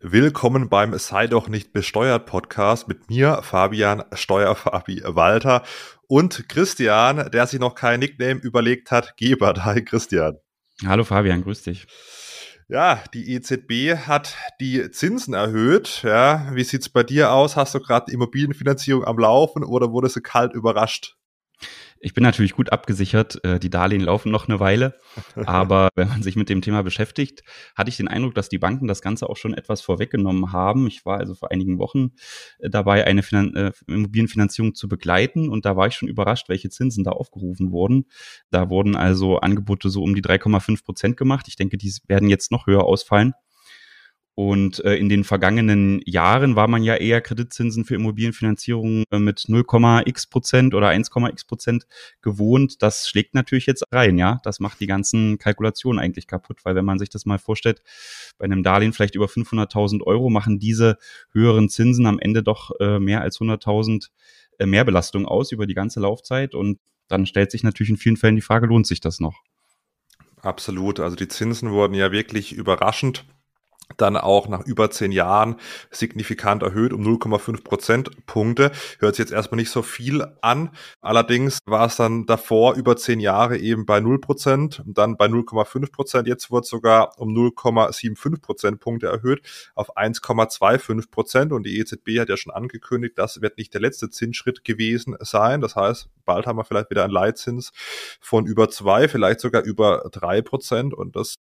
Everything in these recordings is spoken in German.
Willkommen beim Sei doch nicht besteuert Podcast mit mir, Fabian Steuerfabi Walter und Christian, der sich noch kein Nickname überlegt hat, Gebert. Hi Christian. Hallo Fabian, grüß dich. Ja, die EZB hat die Zinsen erhöht. Ja, wie sieht's bei dir aus? Hast du gerade Immobilienfinanzierung am Laufen oder wurdest du kalt überrascht? Ich bin natürlich gut abgesichert. Äh, die Darlehen laufen noch eine Weile. Aber wenn man sich mit dem Thema beschäftigt, hatte ich den Eindruck, dass die Banken das Ganze auch schon etwas vorweggenommen haben. Ich war also vor einigen Wochen äh, dabei, eine Finan äh, Immobilienfinanzierung zu begleiten. Und da war ich schon überrascht, welche Zinsen da aufgerufen wurden. Da wurden also Angebote so um die 3,5 Prozent gemacht. Ich denke, die werden jetzt noch höher ausfallen. Und äh, in den vergangenen Jahren war man ja eher Kreditzinsen für Immobilienfinanzierung äh, mit 0,x Prozent oder 1,x Prozent gewohnt. Das schlägt natürlich jetzt rein, ja. Das macht die ganzen Kalkulationen eigentlich kaputt, weil wenn man sich das mal vorstellt, bei einem Darlehen vielleicht über 500.000 Euro machen diese höheren Zinsen am Ende doch äh, mehr als 100.000 äh, Mehrbelastung aus über die ganze Laufzeit. Und dann stellt sich natürlich in vielen Fällen die Frage, lohnt sich das noch? Absolut. Also die Zinsen wurden ja wirklich überraschend dann auch nach über zehn Jahren signifikant erhöht um 0,5 Prozentpunkte. Hört sich jetzt erstmal nicht so viel an. Allerdings war es dann davor über zehn Jahre eben bei 0 Prozent und dann bei 0,5 Prozent. Jetzt wird sogar um 0,75 Prozentpunkte erhöht auf 1,25 Prozent. Und die EZB hat ja schon angekündigt, das wird nicht der letzte Zinsschritt gewesen sein. Das heißt, bald haben wir vielleicht wieder einen Leitzins von über zwei, vielleicht sogar über drei Prozent. Und das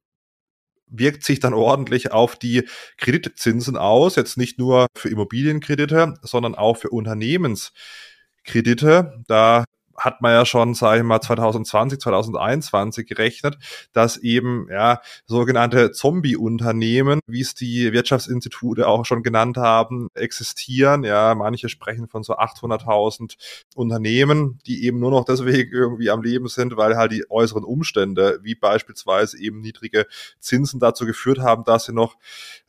wirkt sich dann ordentlich auf die Kreditzinsen aus, jetzt nicht nur für Immobilienkredite, sondern auch für Unternehmenskredite. Da hat man ja schon, sage ich mal, 2020, 2021 gerechnet, dass eben ja sogenannte Zombie-Unternehmen, wie es die Wirtschaftsinstitute auch schon genannt haben, existieren. Ja, manche sprechen von so 800.000 Unternehmen, die eben nur noch deswegen irgendwie am Leben sind, weil halt die äußeren Umstände, wie beispielsweise eben niedrige Zinsen dazu geführt haben, dass sie noch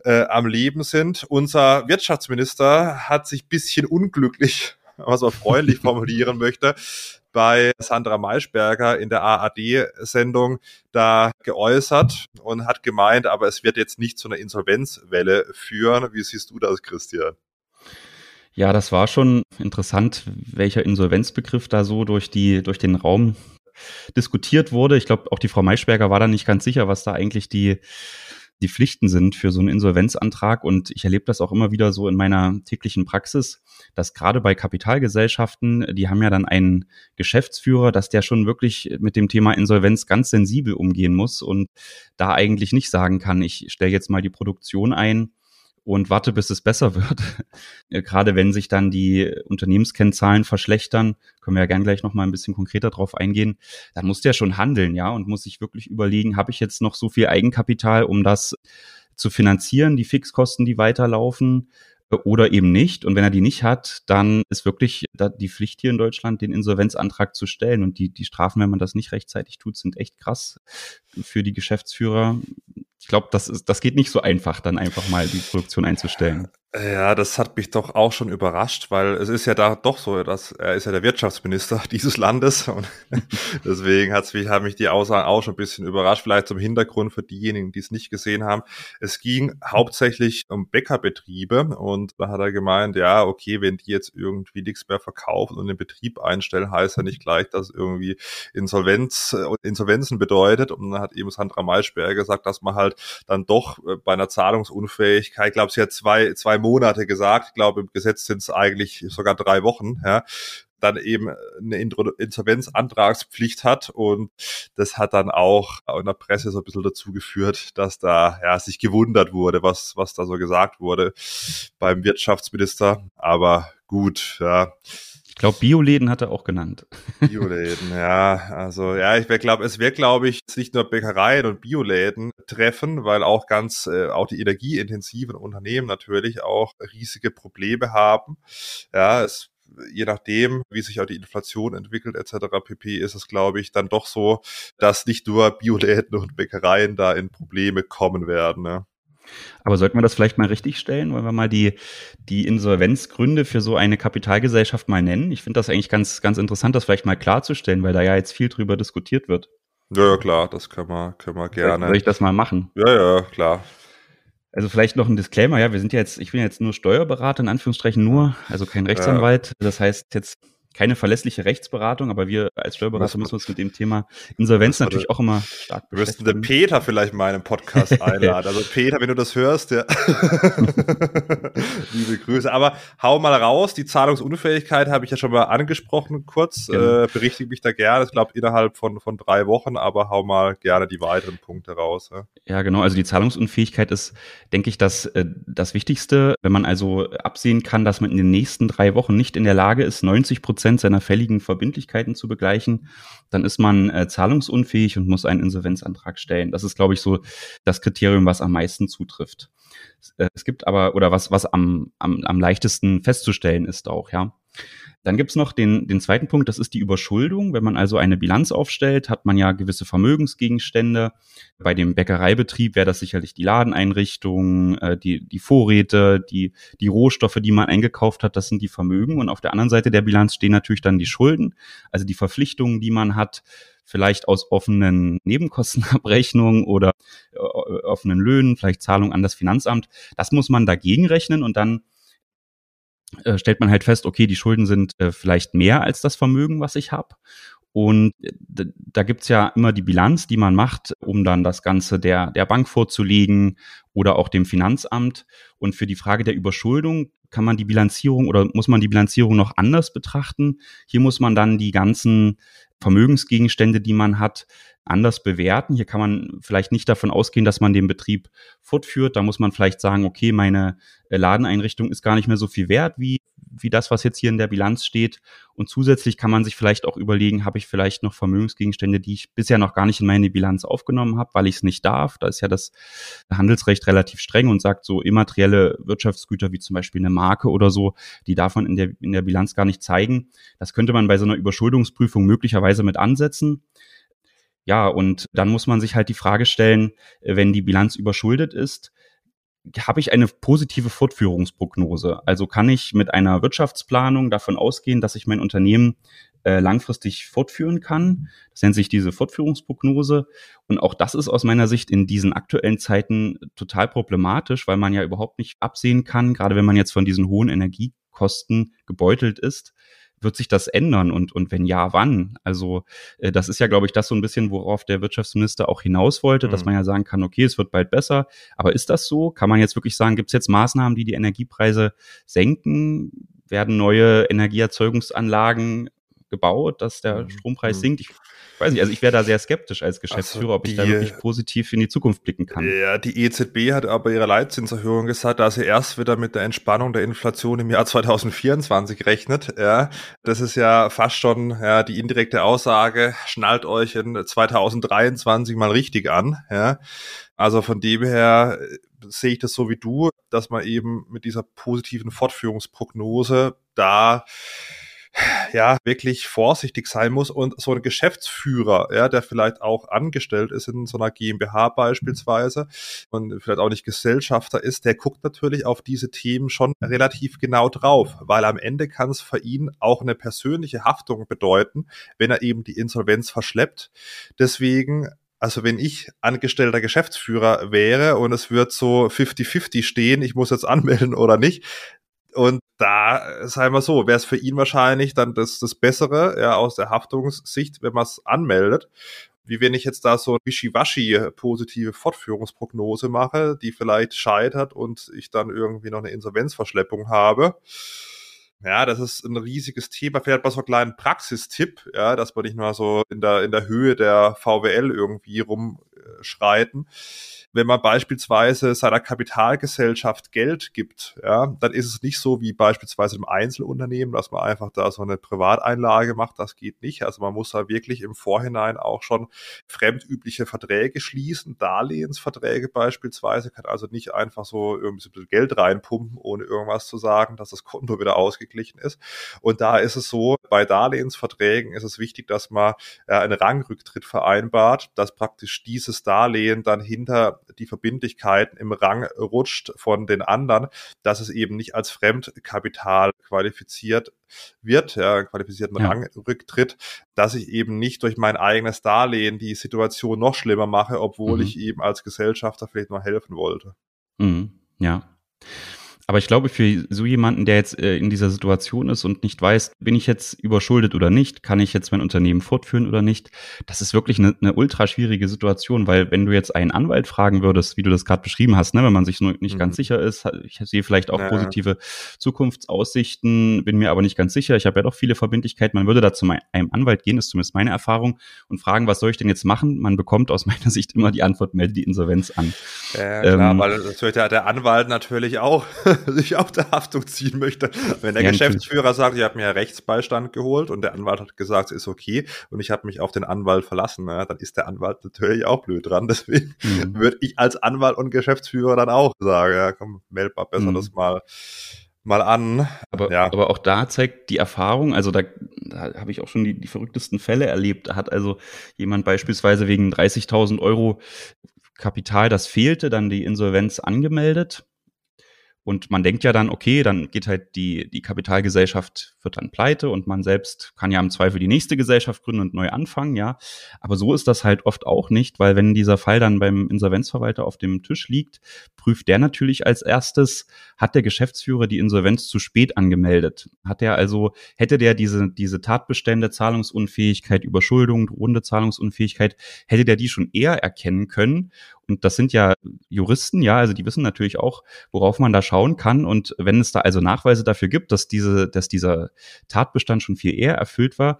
äh, am Leben sind. Unser Wirtschaftsminister hat sich bisschen unglücklich was man freundlich formulieren möchte, bei Sandra Maischberger in der ARD-Sendung da geäußert und hat gemeint, aber es wird jetzt nicht zu einer Insolvenzwelle führen. Wie siehst du das, Christian? Ja, das war schon interessant, welcher Insolvenzbegriff da so durch die, durch den Raum diskutiert wurde. Ich glaube, auch die Frau Maischberger war da nicht ganz sicher, was da eigentlich die, die Pflichten sind für so einen Insolvenzantrag. Und ich erlebe das auch immer wieder so in meiner täglichen Praxis, dass gerade bei Kapitalgesellschaften, die haben ja dann einen Geschäftsführer, dass der schon wirklich mit dem Thema Insolvenz ganz sensibel umgehen muss und da eigentlich nicht sagen kann, ich stelle jetzt mal die Produktion ein und warte, bis es besser wird. Gerade wenn sich dann die Unternehmenskennzahlen verschlechtern, können wir ja gern gleich noch mal ein bisschen konkreter drauf eingehen, dann muss der schon handeln, ja, und muss sich wirklich überlegen, habe ich jetzt noch so viel Eigenkapital, um das zu finanzieren, die Fixkosten, die weiterlaufen, oder eben nicht. Und wenn er die nicht hat, dann ist wirklich die Pflicht hier in Deutschland, den Insolvenzantrag zu stellen. Und die, die Strafen, wenn man das nicht rechtzeitig tut, sind echt krass für die Geschäftsführer ich glaube, das das geht nicht so einfach, dann einfach mal die Produktion einzustellen. Ja, das hat mich doch auch schon überrascht, weil es ist ja da doch so, dass er ist ja der Wirtschaftsminister dieses Landes und deswegen hat's mich, haben mich die Aussagen auch schon ein bisschen überrascht. Vielleicht zum Hintergrund für diejenigen, die es nicht gesehen haben. Es ging hauptsächlich um Bäckerbetriebe und da hat er gemeint, ja, okay, wenn die jetzt irgendwie nichts mehr verkaufen und den Betrieb einstellen, heißt ja nicht gleich, dass irgendwie Insolvenz, Insolvenzen bedeutet. Und dann hat eben Sandra Maischberger gesagt, dass man halt dann doch äh, bei einer Zahlungsunfähigkeit, ich glaube, sie hat zwei, zwei Monate gesagt. Ich glaube, im Gesetz sind es eigentlich sogar drei Wochen, ja, dann eben eine Insolvenzantragspflicht hat und das hat dann auch in der Presse so ein bisschen dazu geführt, dass da ja sich gewundert wurde, was was da so gesagt wurde beim Wirtschaftsminister. Aber gut, ja. Ich glaube, Bioläden hat er auch genannt. Bioläden, ja. Also ja, ich glaube, es wird, glaube ich, nicht nur Bäckereien und Bioläden treffen, weil auch ganz, äh, auch die energieintensiven Unternehmen natürlich auch riesige Probleme haben. Ja, es je nachdem, wie sich auch die Inflation entwickelt etc. pp, ist es, glaube ich, dann doch so, dass nicht nur Bioläden und Bäckereien da in Probleme kommen werden. Ne? Aber sollten wir das vielleicht mal richtig stellen? Wollen wir mal die, die Insolvenzgründe für so eine Kapitalgesellschaft mal nennen? Ich finde das eigentlich ganz, ganz interessant, das vielleicht mal klarzustellen, weil da ja jetzt viel drüber diskutiert wird. Ja, ja klar, das können wir, können wir gerne. Soll ich das mal machen? Ja, ja, klar. Also vielleicht noch ein Disclaimer, ja, wir sind ja jetzt, ich bin jetzt nur Steuerberater, in Anführungsstrichen nur, also kein Rechtsanwalt. Das heißt jetzt keine verlässliche Rechtsberatung, aber wir als Steuerberater müssen uns mit dem Thema Insolvenz natürlich auch immer stark beschäftigen. Wir müssten den Peter vielleicht mal in einen Podcast einladen. Also Peter, wenn du das hörst, ja. liebe Grüße. Aber hau mal raus, die Zahlungsunfähigkeit habe ich ja schon mal angesprochen, kurz. Genau. Äh, berichtige mich da gerne. Ich glaube innerhalb von, von drei Wochen, aber hau mal gerne die weiteren Punkte raus. Ja, ja genau. Also die Zahlungsunfähigkeit ist, denke ich, das, äh, das Wichtigste. Wenn man also absehen kann, dass man in den nächsten drei Wochen nicht in der Lage ist, 90 Prozent Prozent seiner fälligen Verbindlichkeiten zu begleichen, dann ist man äh, zahlungsunfähig und muss einen Insolvenzantrag stellen. Das ist, glaube ich, so das Kriterium, was am meisten zutrifft. Äh, es gibt aber, oder was, was am, am, am leichtesten festzustellen ist auch, ja. Dann gibt's noch den, den zweiten Punkt, das ist die Überschuldung. Wenn man also eine Bilanz aufstellt, hat man ja gewisse Vermögensgegenstände. Bei dem Bäckereibetrieb wäre das sicherlich die Ladeneinrichtung, äh, die, die Vorräte, die, die Rohstoffe, die man eingekauft hat, das sind die Vermögen. Und auf der anderen Seite der Bilanz stehen natürlich dann die Schulden, also die Verpflichtungen, die man hat, vielleicht aus offenen Nebenkostenabrechnungen oder äh, offenen Löhnen, vielleicht Zahlung an das Finanzamt. Das muss man dagegen rechnen und dann äh, stellt man halt fest, okay, die Schulden sind äh, vielleicht mehr als das Vermögen, was ich habe. Und äh, da gibt's ja immer die Bilanz, die man macht, um dann das Ganze der, der Bank vorzulegen oder auch dem Finanzamt. Und für die Frage der Überschuldung kann man die Bilanzierung oder muss man die Bilanzierung noch anders betrachten. Hier muss man dann die ganzen Vermögensgegenstände, die man hat, anders bewerten. Hier kann man vielleicht nicht davon ausgehen, dass man den Betrieb fortführt. Da muss man vielleicht sagen, okay, meine äh, Ladeneinrichtung ist gar nicht mehr so viel wert wie, wie das, was jetzt hier in der Bilanz steht. Und zusätzlich kann man sich vielleicht auch überlegen, habe ich vielleicht noch Vermögensgegenstände, die ich bisher noch gar nicht in meine Bilanz aufgenommen habe, weil ich es nicht darf. Da ist ja das Handelsrecht relativ streng und sagt, so immaterielle Wirtschaftsgüter wie zum Beispiel eine Marke oder so, die darf man in der, in der Bilanz gar nicht zeigen. Das könnte man bei so einer Überschuldungsprüfung möglicherweise mit ansetzen. Ja, und dann muss man sich halt die Frage stellen, wenn die Bilanz überschuldet ist, habe ich eine positive Fortführungsprognose? Also kann ich mit einer Wirtschaftsplanung davon ausgehen, dass ich mein Unternehmen äh, langfristig fortführen kann? Das nennt sich diese Fortführungsprognose. Und auch das ist aus meiner Sicht in diesen aktuellen Zeiten total problematisch, weil man ja überhaupt nicht absehen kann, gerade wenn man jetzt von diesen hohen Energiekosten gebeutelt ist, wird sich das ändern und, und wenn ja, wann? Also äh, das ist ja, glaube ich, das so ein bisschen, worauf der Wirtschaftsminister auch hinaus wollte, mhm. dass man ja sagen kann, okay, es wird bald besser. Aber ist das so? Kann man jetzt wirklich sagen, gibt es jetzt Maßnahmen, die die Energiepreise senken? Werden neue Energieerzeugungsanlagen gebaut, dass der mhm. Strompreis mhm. sinkt? Ich weiß nicht, also ich wäre da sehr skeptisch als Geschäftsführer, also ob ich da wirklich positiv in die Zukunft blicken kann. Ja, die EZB hat aber ihre Leitzinserhöhung gesagt, dass sie erst wieder mit der Entspannung der Inflation im Jahr 2024 rechnet. Ja, das ist ja fast schon ja, die indirekte Aussage, schnallt euch in 2023 mal richtig an. Ja, also von dem her äh, sehe ich das so wie du, dass man eben mit dieser positiven Fortführungsprognose da ja wirklich vorsichtig sein muss und so ein Geschäftsführer, ja, der vielleicht auch angestellt ist in so einer GmbH beispielsweise und vielleicht auch nicht Gesellschafter ist, der guckt natürlich auf diese Themen schon relativ genau drauf, weil am Ende kann es für ihn auch eine persönliche Haftung bedeuten, wenn er eben die Insolvenz verschleppt. Deswegen also wenn ich angestellter Geschäftsführer wäre und es wird so 50-50 stehen, ich muss jetzt anmelden oder nicht, und da, sagen wir so, wäre es für ihn wahrscheinlich dann das, das Bessere, ja, aus der Haftungssicht, wenn man es anmeldet. Wie wenn ich jetzt da so wischiwaschi positive Fortführungsprognose mache, die vielleicht scheitert und ich dann irgendwie noch eine Insolvenzverschleppung habe. Ja, das ist ein riesiges Thema. Vielleicht mal so einen kleinen Praxistipp, ja, dass man nicht nur so in der, in der Höhe der VWL irgendwie rumschreiten wenn man beispielsweise seiner Kapitalgesellschaft Geld gibt, ja, dann ist es nicht so wie beispielsweise im Einzelunternehmen, dass man einfach da so eine Privateinlage macht. Das geht nicht. Also man muss da wirklich im Vorhinein auch schon fremdübliche Verträge schließen, Darlehensverträge beispielsweise, kann also nicht einfach so irgendwie so ein bisschen Geld reinpumpen, ohne irgendwas zu sagen, dass das Konto wieder ausgeglichen ist. Und da ist es so, bei Darlehensverträgen ist es wichtig, dass man ja, einen Rangrücktritt vereinbart, dass praktisch dieses Darlehen dann hinter die Verbindlichkeiten im Rang rutscht von den anderen, dass es eben nicht als Fremdkapital qualifiziert wird, ja, qualifizierten ja. Rangrücktritt, dass ich eben nicht durch mein eigenes Darlehen die Situation noch schlimmer mache, obwohl mhm. ich eben als Gesellschafter vielleicht nur helfen wollte. Mhm. Ja. Aber ich glaube, für so jemanden, der jetzt äh, in dieser Situation ist und nicht weiß, bin ich jetzt überschuldet oder nicht, kann ich jetzt mein Unternehmen fortführen oder nicht, das ist wirklich eine, eine ultra schwierige Situation, weil wenn du jetzt einen Anwalt fragen würdest, wie du das gerade beschrieben hast, ne, wenn man sich nur nicht mhm. ganz sicher ist, ich sehe vielleicht auch ja. positive Zukunftsaussichten, bin mir aber nicht ganz sicher, ich habe ja doch viele Verbindlichkeiten, man würde da zu einem Anwalt gehen, ist zumindest meine Erfahrung, und fragen, was soll ich denn jetzt machen? Man bekommt aus meiner Sicht immer die Antwort, melde die Insolvenz an. Ja, klar, ähm, weil das hört ja der Anwalt natürlich auch sich auf der Haftung ziehen möchte. Wenn der ja, Geschäftsführer sagt, ich habe mir Rechtsbeistand geholt und der Anwalt hat gesagt, es ist okay und ich habe mich auf den Anwalt verlassen, ja, dann ist der Anwalt natürlich auch blöd dran. Deswegen mhm. würde ich als Anwalt und Geschäftsführer dann auch sagen, ja, komm, meld mal besser mhm. das mal mal an. Aber, ja. aber auch da zeigt die Erfahrung, also da, da habe ich auch schon die, die verrücktesten Fälle erlebt. Da hat also jemand beispielsweise wegen 30.000 Euro Kapital, das fehlte, dann die Insolvenz angemeldet und man denkt ja dann, okay, dann geht halt die, die Kapitalgesellschaft, wird dann pleite und man selbst kann ja im Zweifel die nächste Gesellschaft gründen und neu anfangen, ja. Aber so ist das halt oft auch nicht, weil wenn dieser Fall dann beim Insolvenzverwalter auf dem Tisch liegt, prüft der natürlich als erstes, hat der Geschäftsführer die Insolvenz zu spät angemeldet? Hat er also, hätte der diese, diese Tatbestände, Zahlungsunfähigkeit, Überschuldung, drohende Zahlungsunfähigkeit, hätte der die schon eher erkennen können und das sind ja Juristen, ja, also die wissen natürlich auch, worauf man da schauen kann. Und wenn es da also Nachweise dafür gibt, dass diese, dass dieser Tatbestand schon viel eher erfüllt war,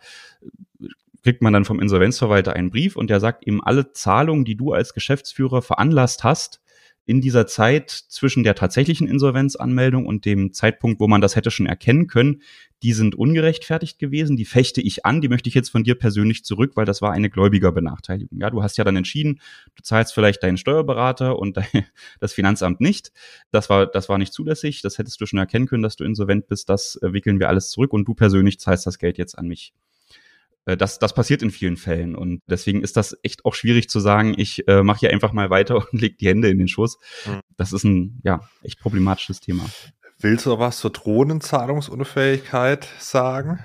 kriegt man dann vom Insolvenzverwalter einen Brief und der sagt ihm alle Zahlungen, die du als Geschäftsführer veranlasst hast, in dieser Zeit zwischen der tatsächlichen Insolvenzanmeldung und dem Zeitpunkt, wo man das hätte schon erkennen können, die sind ungerechtfertigt gewesen, die fechte ich an, die möchte ich jetzt von dir persönlich zurück, weil das war eine Gläubigerbenachteiligung. Ja, du hast ja dann entschieden, du zahlst vielleicht deinen Steuerberater und das Finanzamt nicht. Das war, das war nicht zulässig, das hättest du schon erkennen können, dass du insolvent bist, das äh, wickeln wir alles zurück und du persönlich zahlst das Geld jetzt an mich. Äh, das, das passiert in vielen Fällen und deswegen ist das echt auch schwierig zu sagen, ich äh, mache hier einfach mal weiter und leg die Hände in den Schoß. Mhm. Das ist ein ja echt problematisches Thema. Willst du was zur Drohnenzahlungsunfähigkeit sagen?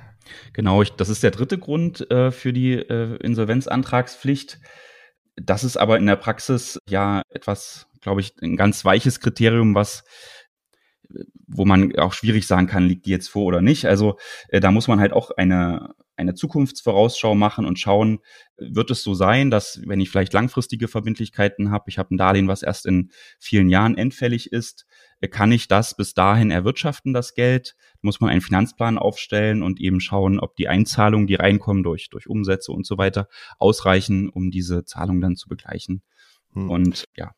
Genau, ich, das ist der dritte Grund äh, für die äh, Insolvenzantragspflicht. Das ist aber in der Praxis ja etwas, glaube ich, ein ganz weiches Kriterium, was wo man auch schwierig sagen kann, liegt die jetzt vor oder nicht. Also äh, da muss man halt auch eine eine Zukunftsvorausschau machen und schauen, wird es so sein, dass wenn ich vielleicht langfristige Verbindlichkeiten habe, ich habe ein Darlehen, was erst in vielen Jahren endfällig ist, äh, kann ich das bis dahin erwirtschaften, das Geld? Muss man einen Finanzplan aufstellen und eben schauen, ob die Einzahlungen, die reinkommen durch, durch Umsätze und so weiter, ausreichen, um diese Zahlung dann zu begleichen. Hm. Und ja.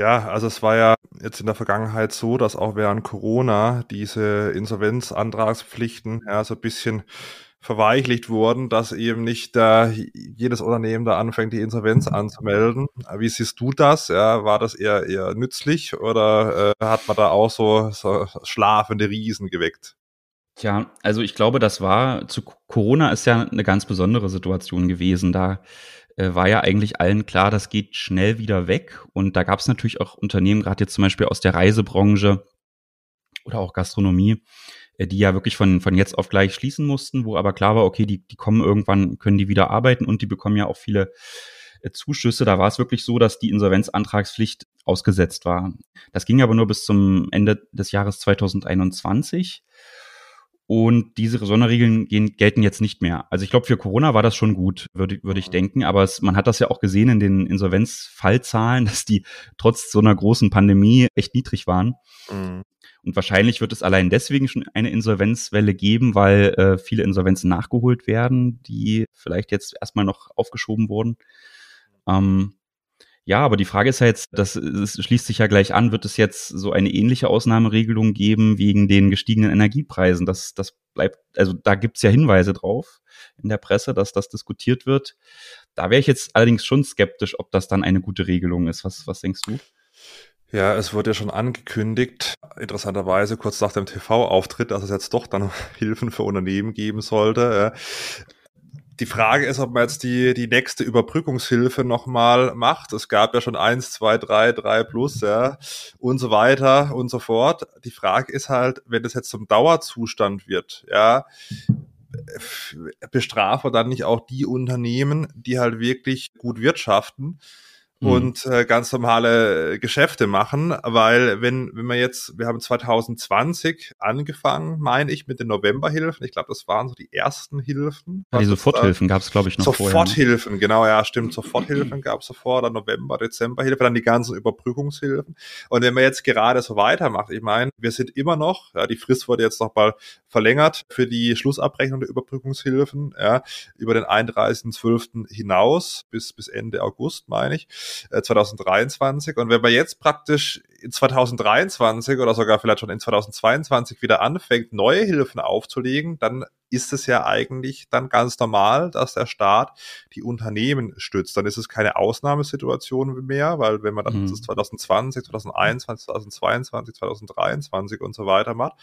Ja, also es war ja jetzt in der Vergangenheit so, dass auch während Corona diese Insolvenzantragspflichten ja so ein bisschen verweichlicht wurden, dass eben nicht äh, jedes Unternehmen da anfängt, die Insolvenz anzumelden. Wie siehst du das? Ja, war das eher eher nützlich oder äh, hat man da auch so, so schlafende Riesen geweckt? Tja, also ich glaube, das war zu Corona ist ja eine ganz besondere Situation gewesen. Da äh, war ja eigentlich allen klar, das geht schnell wieder weg. Und da gab es natürlich auch Unternehmen, gerade jetzt zum Beispiel aus der Reisebranche oder auch Gastronomie, äh, die ja wirklich von, von jetzt auf gleich schließen mussten, wo aber klar war, okay, die, die kommen irgendwann, können die wieder arbeiten und die bekommen ja auch viele äh, Zuschüsse. Da war es wirklich so, dass die Insolvenzantragspflicht ausgesetzt war. Das ging aber nur bis zum Ende des Jahres 2021. Und diese Sonderregeln gehen, gelten jetzt nicht mehr. Also ich glaube, für Corona war das schon gut, würde, würde ich mhm. denken. Aber es, man hat das ja auch gesehen in den Insolvenzfallzahlen, dass die trotz so einer großen Pandemie echt niedrig waren. Mhm. Und wahrscheinlich wird es allein deswegen schon eine Insolvenzwelle geben, weil äh, viele Insolvenzen nachgeholt werden, die vielleicht jetzt erstmal noch aufgeschoben wurden. Ähm, ja, aber die Frage ist ja jetzt, das, schließt sich ja gleich an, wird es jetzt so eine ähnliche Ausnahmeregelung geben wegen den gestiegenen Energiepreisen? Das, das bleibt, also da gibt's ja Hinweise drauf in der Presse, dass das diskutiert wird. Da wäre ich jetzt allerdings schon skeptisch, ob das dann eine gute Regelung ist. Was, was denkst du? Ja, es wurde ja schon angekündigt, interessanterweise kurz nach dem TV-Auftritt, dass es jetzt doch dann Hilfen für Unternehmen geben sollte. Die Frage ist, ob man jetzt die, die nächste Überbrückungshilfe nochmal macht. Es gab ja schon eins, zwei, drei, drei plus, ja, und so weiter und so fort. Die Frage ist halt, wenn das jetzt zum Dauerzustand wird, ja, bestrafe dann nicht auch die Unternehmen, die halt wirklich gut wirtschaften. Und äh, ganz normale Geschäfte machen, weil wenn wenn wir jetzt, wir haben 2020 angefangen, meine ich, mit den Novemberhilfen. Ich glaube, das waren so die ersten Hilfen. Ja, die Soforthilfen gab es, glaube ich, noch Soforthilfen, vorher, ne? genau, ja, stimmt. Soforthilfen gab es sofort, dann November, Dezemberhilfe, dann die ganzen Überbrückungshilfen. Und wenn man jetzt gerade so weitermacht, ich meine, wir sind immer noch, ja, die Frist wurde jetzt noch mal verlängert für die Schlussabrechnung der Überbrückungshilfen, ja, über den 31.12. hinaus bis, bis Ende August, meine ich, äh, 2023. Und wenn man jetzt praktisch in 2023 oder sogar vielleicht schon in 2022 wieder anfängt, neue Hilfen aufzulegen, dann ist es ja eigentlich dann ganz normal, dass der Staat die Unternehmen stützt. Dann ist es keine Ausnahmesituation mehr, weil wenn man dann mhm. 2020, 2021, 2022, 2023 und so weiter macht,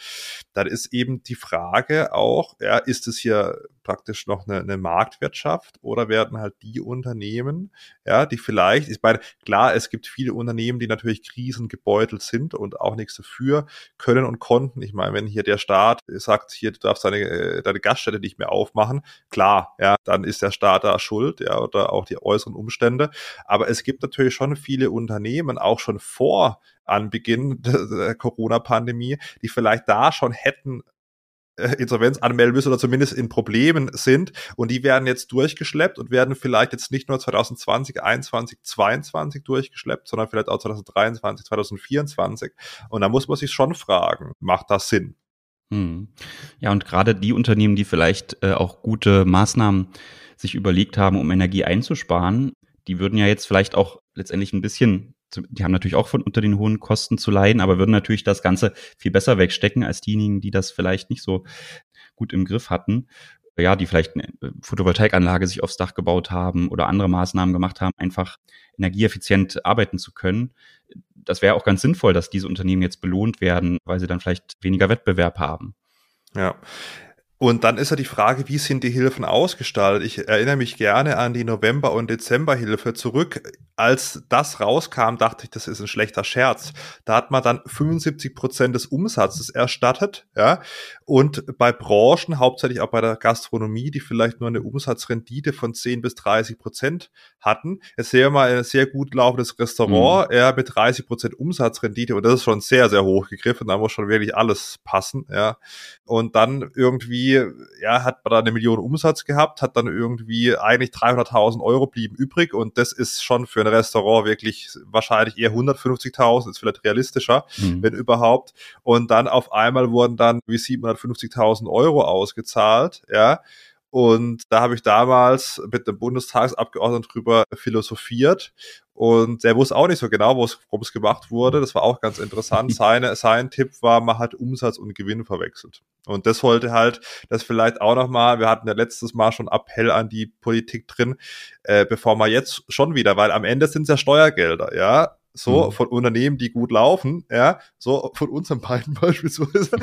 dann ist eben die Frage auch, ja, ist es hier praktisch noch eine, eine Marktwirtschaft oder werden halt die Unternehmen, ja, die vielleicht, ich meine, klar, es gibt viele Unternehmen, die natürlich krisengebeutelt sind und auch nichts dafür können und konnten. Ich meine, wenn hier der Staat sagt, hier, du darfst deine, äh, deine Gaststätte nicht mehr aufmachen, klar, ja, dann ist der Staat da schuld, ja, oder auch die äußeren Umstände. Aber es gibt natürlich schon viele Unternehmen, auch schon vor Anbeginn der Corona-Pandemie, die vielleicht da schon hätten äh, Insolvenz anmelden müssen oder zumindest in Problemen sind und die werden jetzt durchgeschleppt und werden vielleicht jetzt nicht nur 2020, 2021, 2022 durchgeschleppt, sondern vielleicht auch 2023, 2024 und da muss man sich schon fragen, macht das Sinn? Hm. Ja, und gerade die Unternehmen, die vielleicht äh, auch gute Maßnahmen sich überlegt haben, um Energie einzusparen, die würden ja jetzt vielleicht auch letztendlich ein bisschen die haben natürlich auch von unter den hohen Kosten zu leiden, aber würden natürlich das Ganze viel besser wegstecken als diejenigen, die das vielleicht nicht so gut im Griff hatten. Ja, die vielleicht eine Photovoltaikanlage sich aufs Dach gebaut haben oder andere Maßnahmen gemacht haben, einfach energieeffizient arbeiten zu können. Das wäre auch ganz sinnvoll, dass diese Unternehmen jetzt belohnt werden, weil sie dann vielleicht weniger Wettbewerb haben. Ja, und dann ist ja die Frage, wie sind die Hilfen ausgestaltet? Ich erinnere mich gerne an die November- und Dezemberhilfe zurück. Als das rauskam, dachte ich, das ist ein schlechter Scherz. Da hat man dann 75 Prozent des Umsatzes erstattet, ja. Und bei Branchen, hauptsächlich auch bei der Gastronomie, die vielleicht nur eine Umsatzrendite von 10 bis 30 Prozent hatten. Jetzt sehen wir mal ein sehr gut laufendes Restaurant, mhm. ja, mit 30 Prozent Umsatzrendite. Und das ist schon sehr, sehr hoch gegriffen. Da muss schon wirklich alles passen, ja. Und dann irgendwie ja, hat man da eine Million Umsatz gehabt, hat dann irgendwie eigentlich 300.000 Euro blieben übrig und das ist schon für ein Restaurant wirklich wahrscheinlich eher 150.000, ist vielleicht realistischer, mhm. wenn überhaupt. Und dann auf einmal wurden dann wie 750.000 Euro ausgezahlt, ja. Und da habe ich damals mit dem Bundestagsabgeordneten drüber philosophiert. Und der wusste auch nicht so genau, worum es gemacht wurde. Das war auch ganz interessant. Seine, sein Tipp war, man hat Umsatz und Gewinn verwechselt. Und das wollte halt, das vielleicht auch nochmal, wir hatten ja letztes Mal schon Appell an die Politik drin, äh, bevor wir jetzt schon wieder, weil am Ende sind es ja Steuergelder, ja so mhm. von Unternehmen, die gut laufen, ja, so von unseren beiden beispielsweise,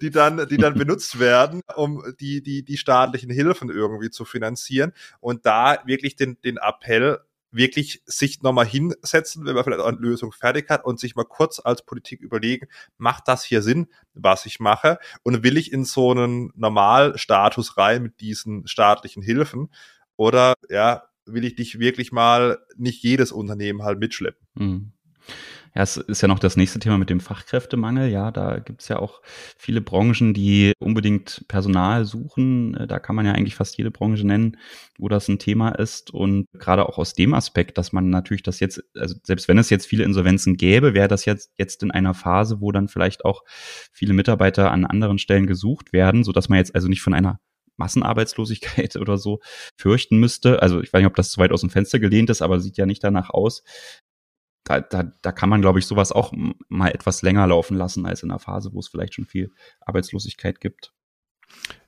die dann, die dann benutzt werden, um die, die, die staatlichen Hilfen irgendwie zu finanzieren und da wirklich den, den Appell wirklich sich nochmal hinsetzen, wenn man vielleicht eine Lösung fertig hat und sich mal kurz als Politik überlegen, macht das hier Sinn, was ich mache? Und will ich in so einen Normalstatus rein mit diesen staatlichen Hilfen? Oder ja, will ich dich wirklich mal nicht jedes Unternehmen halt mitschleppen? Mhm. Ja, es ist ja noch das nächste Thema mit dem Fachkräftemangel. Ja, da gibt es ja auch viele Branchen, die unbedingt Personal suchen. Äh, da kann man ja eigentlich fast jede Branche nennen, wo das ein Thema ist. Und gerade auch aus dem Aspekt, dass man natürlich das jetzt, also selbst wenn es jetzt viele Insolvenzen gäbe, wäre das jetzt, jetzt in einer Phase, wo dann vielleicht auch viele Mitarbeiter an anderen Stellen gesucht werden, so dass man jetzt also nicht von einer Massenarbeitslosigkeit oder so fürchten müsste. Also ich weiß nicht, ob das zu weit aus dem Fenster gelehnt ist, aber sieht ja nicht danach aus da, da, da kann man, glaube ich, sowas auch mal etwas länger laufen lassen als in einer Phase, wo es vielleicht schon viel Arbeitslosigkeit gibt.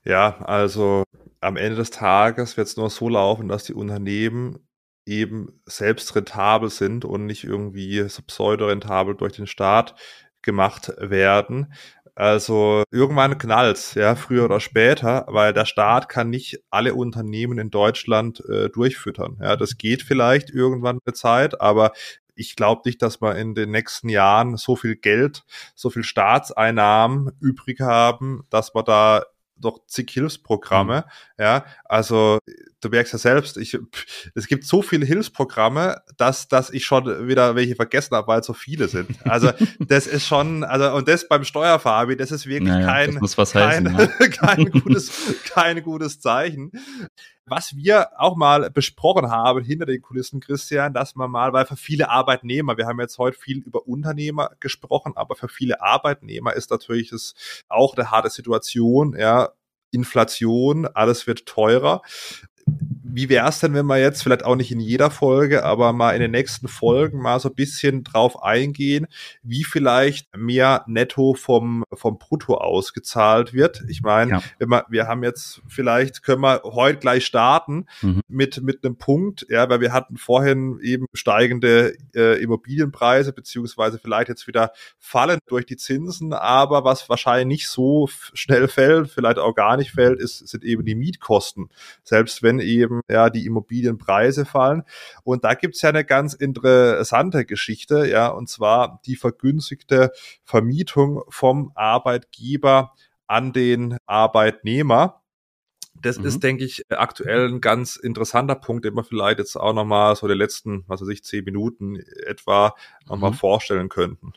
Ja, also am Ende des Tages wird es nur so laufen, dass die Unternehmen eben selbst rentabel sind und nicht irgendwie so pseudo-rentabel durch den Staat gemacht werden. Also irgendwann knallt's, ja, früher oder später, weil der Staat kann nicht alle Unternehmen in Deutschland äh, durchfüttern. Ja, das geht vielleicht irgendwann eine Zeit, aber ich glaube nicht, dass wir in den nächsten Jahren so viel Geld, so viel Staatseinnahmen übrig haben, dass wir da doch zig Hilfsprogramme. Mhm. Ja, also du merkst ja selbst, ich, es gibt so viele Hilfsprogramme, dass, dass ich schon wieder welche vergessen habe, weil es so viele sind. Also das ist schon, also und das beim Steuerfabi, das ist wirklich naja, kein, kein, heißen, ja. kein, gutes, kein gutes Zeichen. Was wir auch mal besprochen haben hinter den Kulissen, Christian, dass man mal, weil für viele Arbeitnehmer, wir haben jetzt heute viel über Unternehmer gesprochen, aber für viele Arbeitnehmer ist natürlich das auch eine harte Situation, ja, Inflation, alles wird teurer wie wäre es denn, wenn wir jetzt vielleicht auch nicht in jeder Folge, aber mal in den nächsten Folgen mal so ein bisschen drauf eingehen, wie vielleicht mehr netto vom, vom Brutto ausgezahlt wird? Ich meine, ja. wir, wir haben jetzt, vielleicht können wir heute gleich starten mhm. mit, mit einem Punkt, ja, weil wir hatten vorhin eben steigende äh, Immobilienpreise, beziehungsweise vielleicht jetzt wieder fallen durch die Zinsen, aber was wahrscheinlich nicht so schnell fällt, vielleicht auch gar nicht fällt, ist, sind eben die Mietkosten. Selbst wenn eben ja die Immobilienpreise fallen. Und da gibt's ja eine ganz interessante Geschichte, ja, und zwar die vergünstigte Vermietung vom Arbeitgeber an den Arbeitnehmer. Das mhm. ist, denke ich, aktuell ein ganz interessanter Punkt, den wir vielleicht jetzt auch nochmal so die letzten, was weiß ich, zehn Minuten etwa nochmal mhm. vorstellen könnten.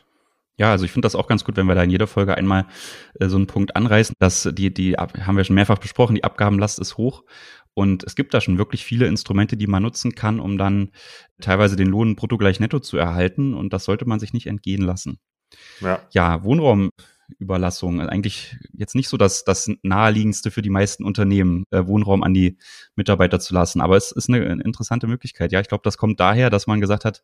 Ja, also ich finde das auch ganz gut, wenn wir da in jeder Folge einmal äh, so einen Punkt anreißen, dass die, die haben wir schon mehrfach besprochen, die Abgabenlast ist hoch und es gibt da schon wirklich viele Instrumente, die man nutzen kann, um dann teilweise den Lohn brutto gleich netto zu erhalten. Und das sollte man sich nicht entgehen lassen. Ja, ja Wohnraumüberlassung, eigentlich jetzt nicht so das, das naheliegendste für die meisten Unternehmen, äh, Wohnraum an die Mitarbeiter zu lassen. Aber es ist eine, eine interessante Möglichkeit. Ja, ich glaube, das kommt daher, dass man gesagt hat,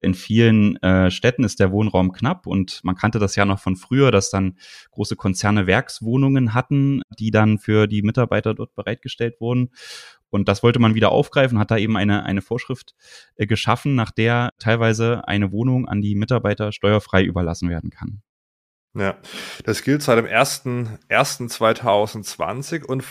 in vielen äh, Städten ist der Wohnraum knapp und man kannte das ja noch von früher, dass dann große Konzerne Werkswohnungen hatten, die dann für die Mitarbeiter dort bereitgestellt wurden. Und das wollte man wieder aufgreifen, hat da eben eine, eine Vorschrift äh, geschaffen, nach der teilweise eine Wohnung an die Mitarbeiter steuerfrei überlassen werden kann. Ja, das gilt seit dem 1.1.2020 und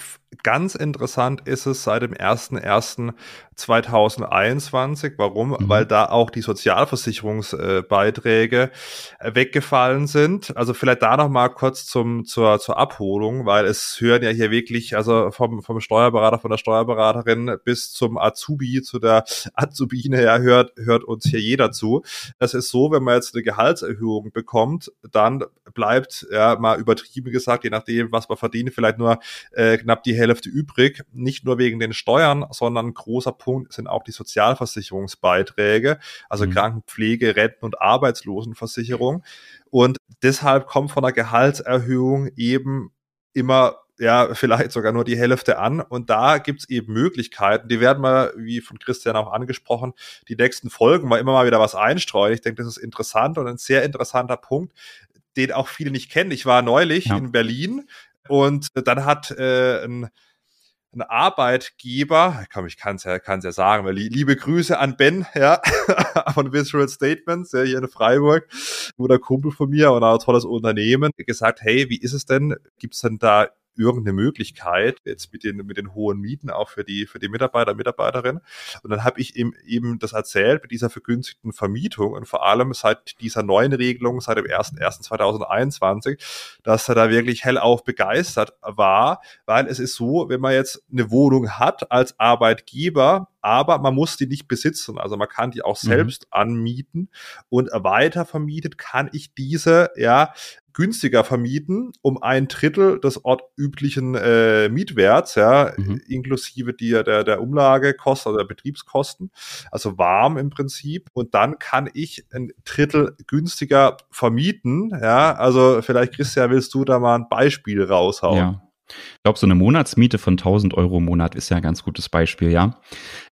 ganz interessant ist es seit dem 1.1.2021. Warum? Mhm. Weil da auch die Sozialversicherungsbeiträge äh, weggefallen sind. Also vielleicht da noch mal kurz zum, zur, zur Abholung, weil es hören ja hier wirklich, also vom, vom Steuerberater, von der Steuerberaterin bis zum Azubi, zu der Azubine, ja, hört, hört uns hier jeder zu. Es ist so, wenn man jetzt eine Gehaltserhöhung bekommt, dann bleibt, ja, mal übertrieben gesagt, je nachdem, was man verdient, vielleicht nur äh, knapp die Hälfte übrig. Nicht nur wegen den Steuern, sondern ein großer Punkt sind auch die Sozialversicherungsbeiträge, also mhm. Krankenpflege, Renten- und Arbeitslosenversicherung. Und deshalb kommt von der Gehaltserhöhung eben immer ja, vielleicht sogar nur die Hälfte an. Und da gibt's eben Möglichkeiten, die werden wir, wie von Christian auch angesprochen, die nächsten Folgen mal immer mal wieder was einstreuen. Ich denke, das ist interessant und ein sehr interessanter Punkt, den auch viele nicht kennen. Ich war neulich ja. in Berlin und dann hat äh, ein, ein Arbeitgeber, ich kann es ja, kann's ja sagen, weil liebe Grüße an Ben, ja, von Visual Statements, ja, hier in Freiburg, guter Kumpel von mir und auch ein tolles Unternehmen, gesagt, hey, wie ist es denn? Gibt's denn da irgendeine Möglichkeit, jetzt mit den, mit den hohen Mieten auch für die, für die Mitarbeiter, Mitarbeiterinnen. Und dann habe ich ihm eben das erzählt mit dieser vergünstigten Vermietung und vor allem seit dieser neuen Regelung, seit dem 1.1.2021, dass er da wirklich hellauf begeistert war, weil es ist so, wenn man jetzt eine Wohnung hat als Arbeitgeber, aber man muss die nicht besitzen. Also man kann die auch mhm. selbst mhm. anmieten und weiter vermietet kann ich diese ja günstiger vermieten, um ein Drittel des ortüblichen äh, Mietwerts, ja, mhm. inklusive die, der, der Umlagekosten oder der Betriebskosten, also warm im Prinzip. Und dann kann ich ein Drittel günstiger vermieten, ja, also vielleicht, Christian, willst du da mal ein Beispiel raushauen? Ja. Ich glaube, so eine Monatsmiete von 1000 Euro im Monat ist ja ein ganz gutes Beispiel, ja.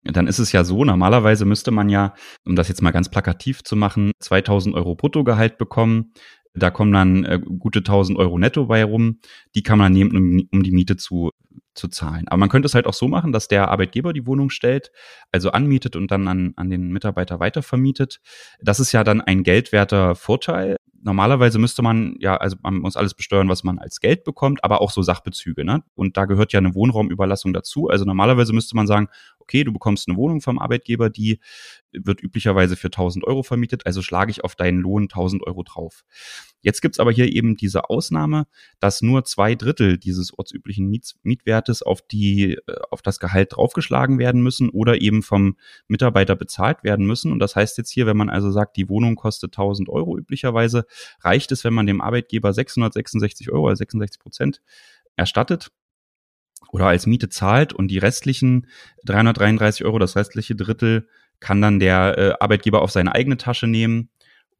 Dann ist es ja so, normalerweise müsste man ja, um das jetzt mal ganz plakativ zu machen, 2000 Euro Bruttogehalt bekommen, da kommen dann äh, gute 1000 Euro netto bei rum. Die kann man nehmen, um, um die Miete zu, zu zahlen. Aber man könnte es halt auch so machen, dass der Arbeitgeber die Wohnung stellt, also anmietet und dann an, an den Mitarbeiter weitervermietet. Das ist ja dann ein geldwerter Vorteil. Normalerweise müsste man ja, also man muss alles besteuern, was man als Geld bekommt, aber auch so Sachbezüge. Ne? Und da gehört ja eine Wohnraumüberlassung dazu. Also normalerweise müsste man sagen, okay, du bekommst eine Wohnung vom Arbeitgeber, die wird üblicherweise für 1000 Euro vermietet, also schlage ich auf deinen Lohn 1000 Euro drauf. Jetzt gibt's aber hier eben diese Ausnahme, dass nur zwei Drittel dieses ortsüblichen Miet Mietwertes auf die, äh, auf das Gehalt draufgeschlagen werden müssen oder eben vom Mitarbeiter bezahlt werden müssen. Und das heißt jetzt hier, wenn man also sagt, die Wohnung kostet 1000 Euro üblicherweise, reicht es, wenn man dem Arbeitgeber 666 Euro, also 66 Prozent erstattet oder als Miete zahlt und die restlichen 333 Euro, das restliche Drittel, kann dann der äh, Arbeitgeber auf seine eigene Tasche nehmen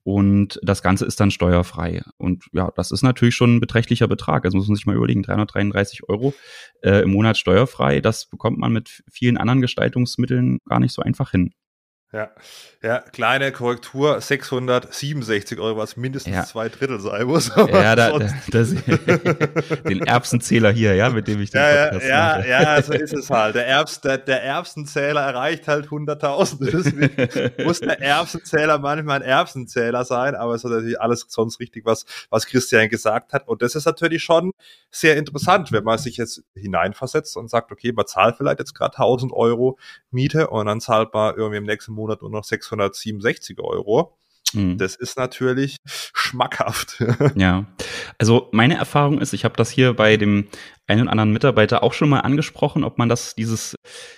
und das Ganze ist dann steuerfrei. Und ja, das ist natürlich schon ein beträchtlicher Betrag. Also muss man sich mal überlegen, 333 Euro äh, im Monat steuerfrei, das bekommt man mit vielen anderen Gestaltungsmitteln gar nicht so einfach hin. Ja, ja, kleine Korrektur, 667 Euro, was mindestens ja. zwei Drittel sein muss. Ja, da, das, den Erbsenzähler hier, ja, mit dem ich den ja, Podcast ja, mache. Ja, so ist es halt. Der, Erbs, der, der Erbsenzähler erreicht halt 100.000. Deswegen muss der Erbsenzähler manchmal ein Erbsenzähler sein, aber es ist natürlich alles sonst richtig, was, was Christian gesagt hat. Und das ist natürlich schon sehr interessant, wenn man sich jetzt hineinversetzt und sagt, okay, man zahlt vielleicht jetzt gerade 1000 Euro Miete und dann zahlt man irgendwie im nächsten Monat nur noch 667 Euro. Mhm. Das ist natürlich schmackhaft. Ja, also meine Erfahrung ist, ich habe das hier bei dem einen und anderen Mitarbeiter auch schon mal angesprochen, ob man das, dieses,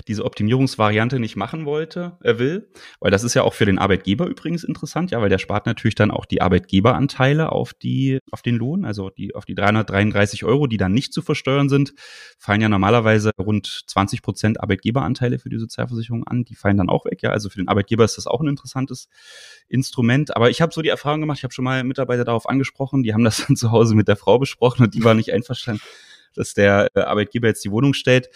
diese Optimierungsvariante nicht machen wollte, äh, will. Weil das ist ja auch für den Arbeitgeber übrigens interessant, ja, weil der spart natürlich dann auch die Arbeitgeberanteile auf die, auf den Lohn, also die, auf die 333 Euro, die dann nicht zu versteuern sind, fallen ja normalerweise rund 20 Prozent Arbeitgeberanteile für die Sozialversicherung an. Die fallen dann auch weg, ja. Also für den Arbeitgeber ist das auch ein interessantes Instrument. Aber ich habe so die Erfahrung gemacht, ich habe schon mal Mitarbeiter darauf angesprochen, die haben das dann zu Hause mit der Frau besprochen und die war nicht einverstanden dass der äh, Arbeitgeber jetzt die Wohnung stellt.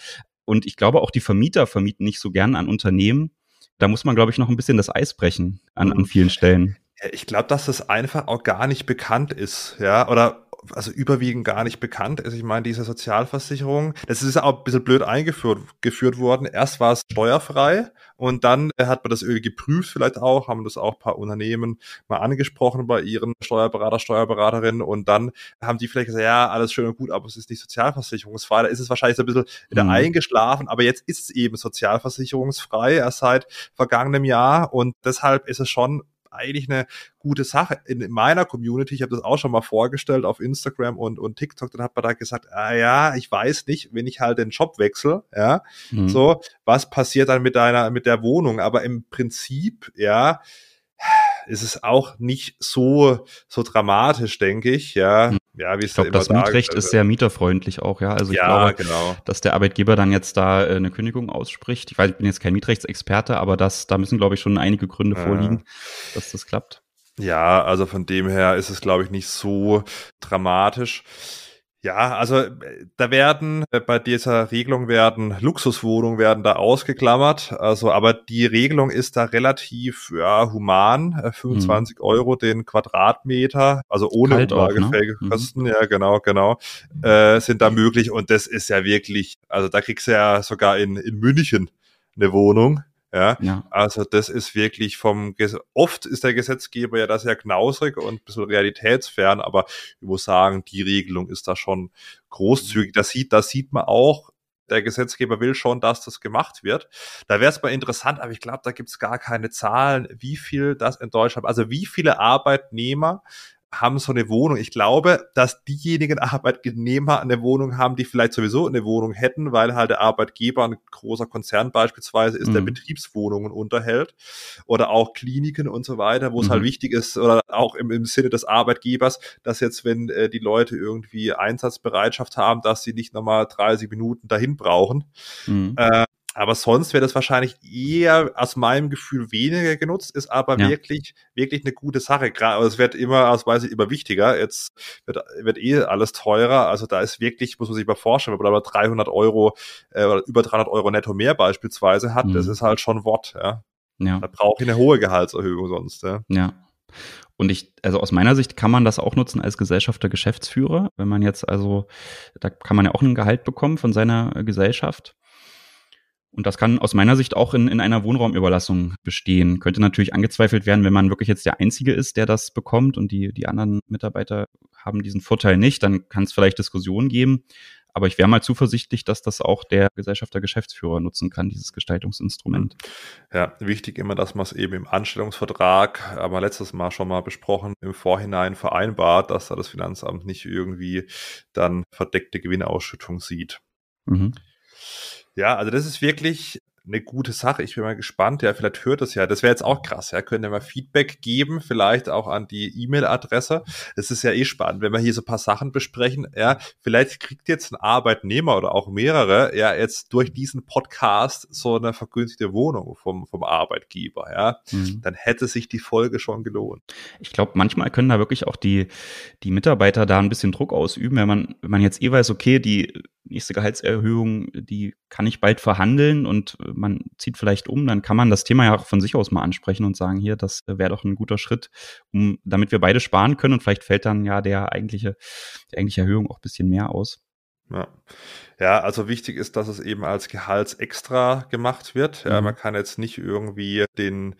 Und ich glaube, auch die Vermieter vermieten nicht so gern an Unternehmen. Da muss man, glaube ich, noch ein bisschen das Eis brechen an, an vielen Stellen. Ich glaube, dass das einfach auch gar nicht bekannt ist, ja, oder also überwiegend gar nicht bekannt ist. Ich meine, diese Sozialversicherung, das ist auch ein bisschen blöd eingeführt geführt worden. Erst war es steuerfrei und dann hat man das irgendwie geprüft, vielleicht auch, haben das auch ein paar Unternehmen mal angesprochen bei ihren Steuerberater, Steuerberaterinnen und dann haben die vielleicht gesagt, ja, alles schön und gut, aber es ist nicht sozialversicherungsfrei. Da ist es wahrscheinlich so ein bisschen wieder mhm. eingeschlafen, aber jetzt ist es eben sozialversicherungsfrei erst seit vergangenem Jahr und deshalb ist es schon eigentlich eine gute Sache. In meiner Community, ich habe das auch schon mal vorgestellt auf Instagram und, und TikTok, dann hat man da gesagt, ah ja, ich weiß nicht, wenn ich halt den Job wechsle, ja, mhm. so, was passiert dann mit deiner, mit der Wohnung? Aber im Prinzip, ja, ist es auch nicht so, so dramatisch, denke ich, ja. Hm. Ja, wie ich glaube, das Mietrecht ist sehr mieterfreundlich auch, ja. Also ich ja, glaube, genau. dass der Arbeitgeber dann jetzt da äh, eine Kündigung ausspricht. Ich weiß, ich bin jetzt kein Mietrechtsexperte, aber das, da müssen, glaube ich, schon einige Gründe ja. vorliegen, dass das klappt. Ja, also von dem her ist es, glaube ich, nicht so dramatisch. Ja, also äh, da werden äh, bei dieser Regelung werden Luxuswohnungen werden da ausgeklammert. Also, aber die Regelung ist da relativ ja, human. 25 äh, mhm. Euro den Quadratmeter, also ohne umlagefähige ne? Kosten, mhm. ja genau, genau, äh, sind da möglich. Und das ist ja wirklich, also da kriegst du ja sogar in, in München eine Wohnung. Ja, ja, also das ist wirklich vom, oft ist der Gesetzgeber ja da sehr knausrig und ein bisschen realitätsfern, aber ich muss sagen, die Regelung ist da schon großzügig. Das sieht, das sieht man auch, der Gesetzgeber will schon, dass das gemacht wird. Da wäre es mal interessant, aber ich glaube, da gibt es gar keine Zahlen, wie viel das in Deutschland, also wie viele Arbeitnehmer haben so eine Wohnung. Ich glaube, dass diejenigen Arbeitnehmer eine Wohnung haben, die vielleicht sowieso eine Wohnung hätten, weil halt der Arbeitgeber ein großer Konzern beispielsweise ist, mhm. der Betriebswohnungen unterhält oder auch Kliniken und so weiter, wo es halt mhm. halt wichtig ist oder auch im, im Sinne des Arbeitgebers, dass jetzt, wenn äh, die Leute irgendwie Einsatzbereitschaft haben, dass sie nicht nochmal 30 Minuten dahin brauchen. Mhm. Äh, aber sonst wäre das wahrscheinlich eher aus meinem Gefühl weniger genutzt, ist aber ja. wirklich, wirklich eine gute Sache. Gerade, es wird immer, aus Weise immer wichtiger. Jetzt wird, wird eh alles teurer. Also da ist wirklich, muss man sich mal vorstellen, wenn man da 300 Euro, äh, oder über 300 Euro netto mehr beispielsweise hat, mhm. das ist halt schon Wort, ja. ja. Da brauche ich eine hohe Gehaltserhöhung sonst, ja. Ja. Und ich, also aus meiner Sicht kann man das auch nutzen als Gesellschafter Geschäftsführer. Wenn man jetzt also, da kann man ja auch ein Gehalt bekommen von seiner Gesellschaft. Und das kann aus meiner Sicht auch in, in einer Wohnraumüberlassung bestehen. Könnte natürlich angezweifelt werden, wenn man wirklich jetzt der Einzige ist, der das bekommt und die, die anderen Mitarbeiter haben diesen Vorteil nicht, dann kann es vielleicht Diskussionen geben. Aber ich wäre mal zuversichtlich, dass das auch der Gesellschafter Geschäftsführer nutzen kann, dieses Gestaltungsinstrument. Ja, wichtig immer, dass man es eben im Anstellungsvertrag, aber letztes Mal schon mal besprochen, im Vorhinein vereinbart, dass da das Finanzamt nicht irgendwie dann verdeckte Gewinnausschüttung sieht. Mhm. Ja, also das ist wirklich eine gute Sache. Ich bin mal gespannt. Ja, vielleicht hört es ja. Das wäre jetzt auch krass. Ja, könnt ihr mal Feedback geben, vielleicht auch an die E-Mail-Adresse. Es ist ja eh spannend, wenn wir hier so ein paar Sachen besprechen. Ja, vielleicht kriegt jetzt ein Arbeitnehmer oder auch mehrere ja jetzt durch diesen Podcast so eine vergünstigte Wohnung vom, vom Arbeitgeber. Ja, mhm. dann hätte sich die Folge schon gelohnt. Ich glaube, manchmal können da wirklich auch die, die Mitarbeiter da ein bisschen Druck ausüben, wenn man, wenn man jetzt eh weiß, okay, die nächste Gehaltserhöhung, die kann ich bald verhandeln und man zieht vielleicht um, dann kann man das Thema ja auch von sich aus mal ansprechen und sagen, hier, das wäre doch ein guter Schritt, um, damit wir beide sparen können und vielleicht fällt dann ja der eigentliche, die eigentliche Erhöhung auch ein bisschen mehr aus. Ja. ja, also wichtig ist, dass es eben als Gehaltsextra gemacht wird. Ja, mhm. man kann jetzt nicht irgendwie den,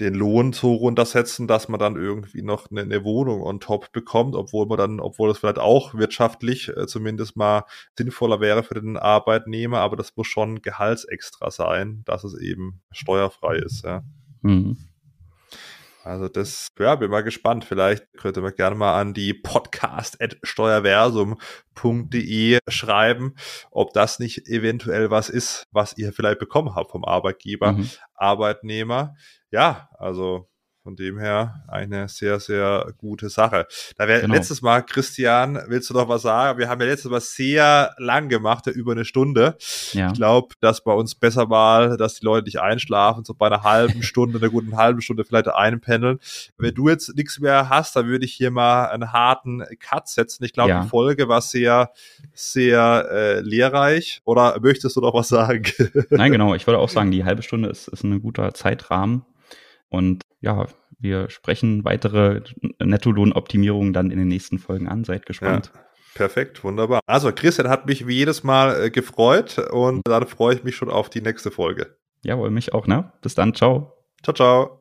den Lohn so runtersetzen, dass man dann irgendwie noch eine, eine Wohnung on top bekommt, obwohl man dann, obwohl es vielleicht auch wirtschaftlich äh, zumindest mal sinnvoller wäre für den Arbeitnehmer, aber das muss schon Gehaltsextra sein, dass es eben steuerfrei ist. Ja. Mhm. Also das, ja, bin mal gespannt. Vielleicht könnte man gerne mal an die podcast.steuerversum.de schreiben, ob das nicht eventuell was ist, was ihr vielleicht bekommen habt vom Arbeitgeber, mhm. Arbeitnehmer. Ja, also von dem her eine sehr, sehr gute Sache. Da wäre genau. letztes Mal, Christian, willst du noch was sagen? Wir haben ja letztes Mal sehr lang gemacht, ja, über eine Stunde. Ja. Ich glaube, dass bei uns besser war, dass die Leute nicht einschlafen, so bei einer halben Stunde, einer guten halben Stunde vielleicht einpendeln. Wenn du jetzt nichts mehr hast, dann würde ich hier mal einen harten Cut setzen. Ich glaube, ja. die Folge war sehr, sehr äh, lehrreich. Oder möchtest du noch was sagen? Nein, genau. Ich würde auch sagen, die halbe Stunde ist, ist ein guter Zeitrahmen. Und ja, wir sprechen weitere Nettolohnoptimierungen dann in den nächsten Folgen an. Seid gespannt. Ja. Perfekt, wunderbar. Also Christian hat mich wie jedes Mal äh, gefreut und dann freue ich mich schon auf die nächste Folge. Jawohl, mich auch, ne? Bis dann, ciao. Ciao, ciao.